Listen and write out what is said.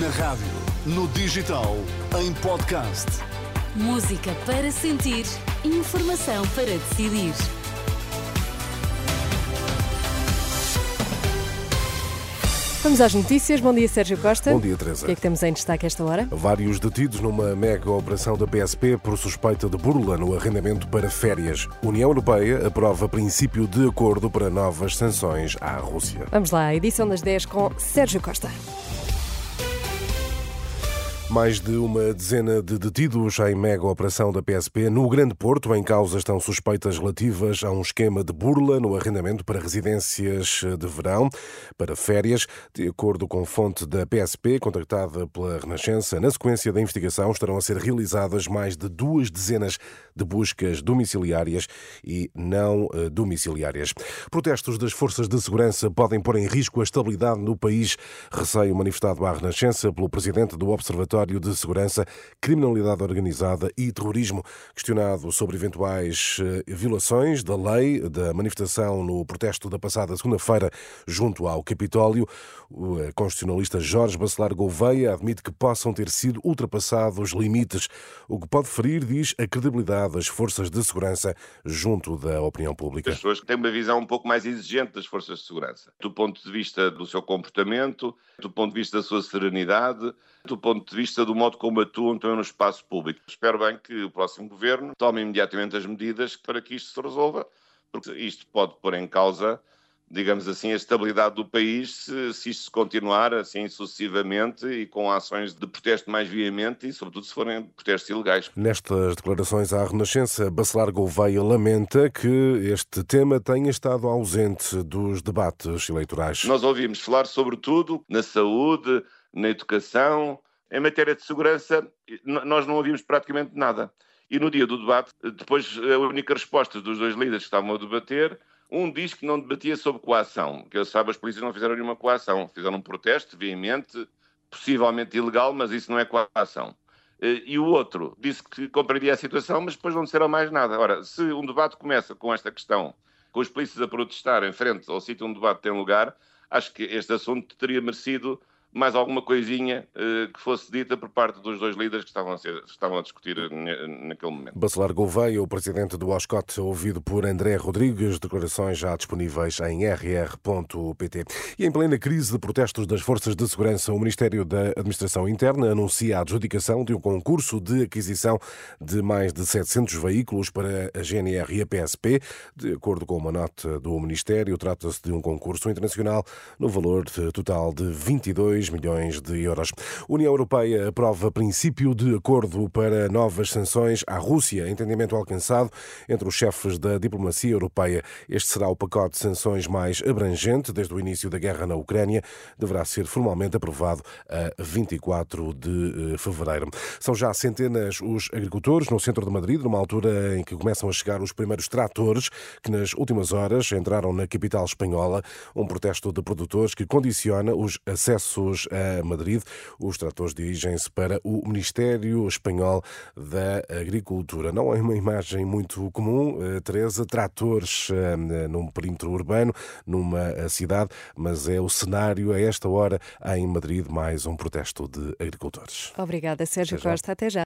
Na rádio, no digital, em podcast. Música para sentir, informação para decidir. Vamos às notícias. Bom dia, Sérgio Costa. Bom dia, Teresa. O que é que temos em destaque esta hora? Vários detidos numa mega operação da PSP por suspeita de burla no arrendamento para férias. União Europeia aprova princípio de acordo para novas sanções à Rússia. Vamos lá, edição das 10 com Sérgio Costa. Mais de uma dezena de detidos em mega operação da PSP no Grande Porto. Em causa estão suspeitas relativas a um esquema de burla no arrendamento para residências de verão, para férias. De acordo com fonte da PSP, contactada pela Renascença, na sequência da investigação estarão a ser realizadas mais de duas dezenas de buscas domiciliárias e não eh, domiciliárias. Protestos das forças de segurança podem pôr em risco a estabilidade no país. Receio manifestado à Renascença pelo presidente do Observatório de Segurança, Criminalidade Organizada e Terrorismo, questionado sobre eventuais eh, violações da lei da manifestação no protesto da passada segunda-feira junto ao Capitólio. O eh, constitucionalista Jorge Bacelar Gouveia admite que possam ter sido ultrapassados os limites, o que pode ferir, diz, a credibilidade das forças de segurança junto da opinião pública. As pessoas têm uma visão um pouco mais exigente das forças de segurança, do ponto de vista do seu comportamento, do ponto de vista da sua serenidade, do ponto de vista do modo como atuam também no espaço público. Espero bem que o próximo governo tome imediatamente as medidas para que isto se resolva, porque isto pode pôr em causa, digamos assim, a estabilidade do país se, se isto continuar assim sucessivamente e com ações de protesto mais veemente e, sobretudo, se forem protestos ilegais. Nestas declarações à Renascença, Bacelar Gouveia lamenta que este tema tenha estado ausente dos debates eleitorais. Nós ouvimos falar, sobretudo, na saúde, na educação. Em matéria de segurança, nós não ouvimos praticamente nada. E no dia do debate, depois a única resposta dos dois líderes que estavam a debater, um diz que não debatia sobre coação, que eu sabe as polícias não fizeram nenhuma coação, fizeram um protesto veemente, possivelmente ilegal, mas isso não é coação. E o outro disse que compreendia a situação, mas depois não disseram mais nada. Ora, se um debate começa com esta questão, com os polícias a protestar em frente ao sítio onde o debate tem lugar, acho que este assunto teria merecido mais alguma coisinha uh, que fosse dita por parte dos dois líderes que estavam a, ser, estavam a discutir naquele momento. Bacelar Gouveia, o presidente do OSCOT, ouvido por André Rodrigues, declarações já disponíveis em rr.pt. E em plena crise de protestos das forças de segurança, o Ministério da Administração Interna anuncia a adjudicação de um concurso de aquisição de mais de 700 veículos para a GNR e a PSP. De acordo com uma nota do Ministério, trata-se de um concurso internacional no valor total de 22 2 milhões de euros. União Europeia aprova princípio de acordo para novas sanções à Rússia, entendimento alcançado entre os chefes da diplomacia europeia. Este será o pacote de sanções mais abrangente desde o início da guerra na Ucrânia. Deverá ser formalmente aprovado a 24 de eh, fevereiro. São já centenas os agricultores no centro de Madrid, numa altura em que começam a chegar os primeiros tratores que nas últimas horas entraram na capital espanhola. Um protesto de produtores que condiciona os acessos a Madrid. Os tratores dirigem-se para o Ministério Espanhol da Agricultura. Não é uma imagem muito comum, eh, Teresa, tratores eh, num perímetro urbano, numa eh, cidade, mas é o cenário a esta hora em Madrid, mais um protesto de agricultores. Obrigada, Sérgio Costa. Até já.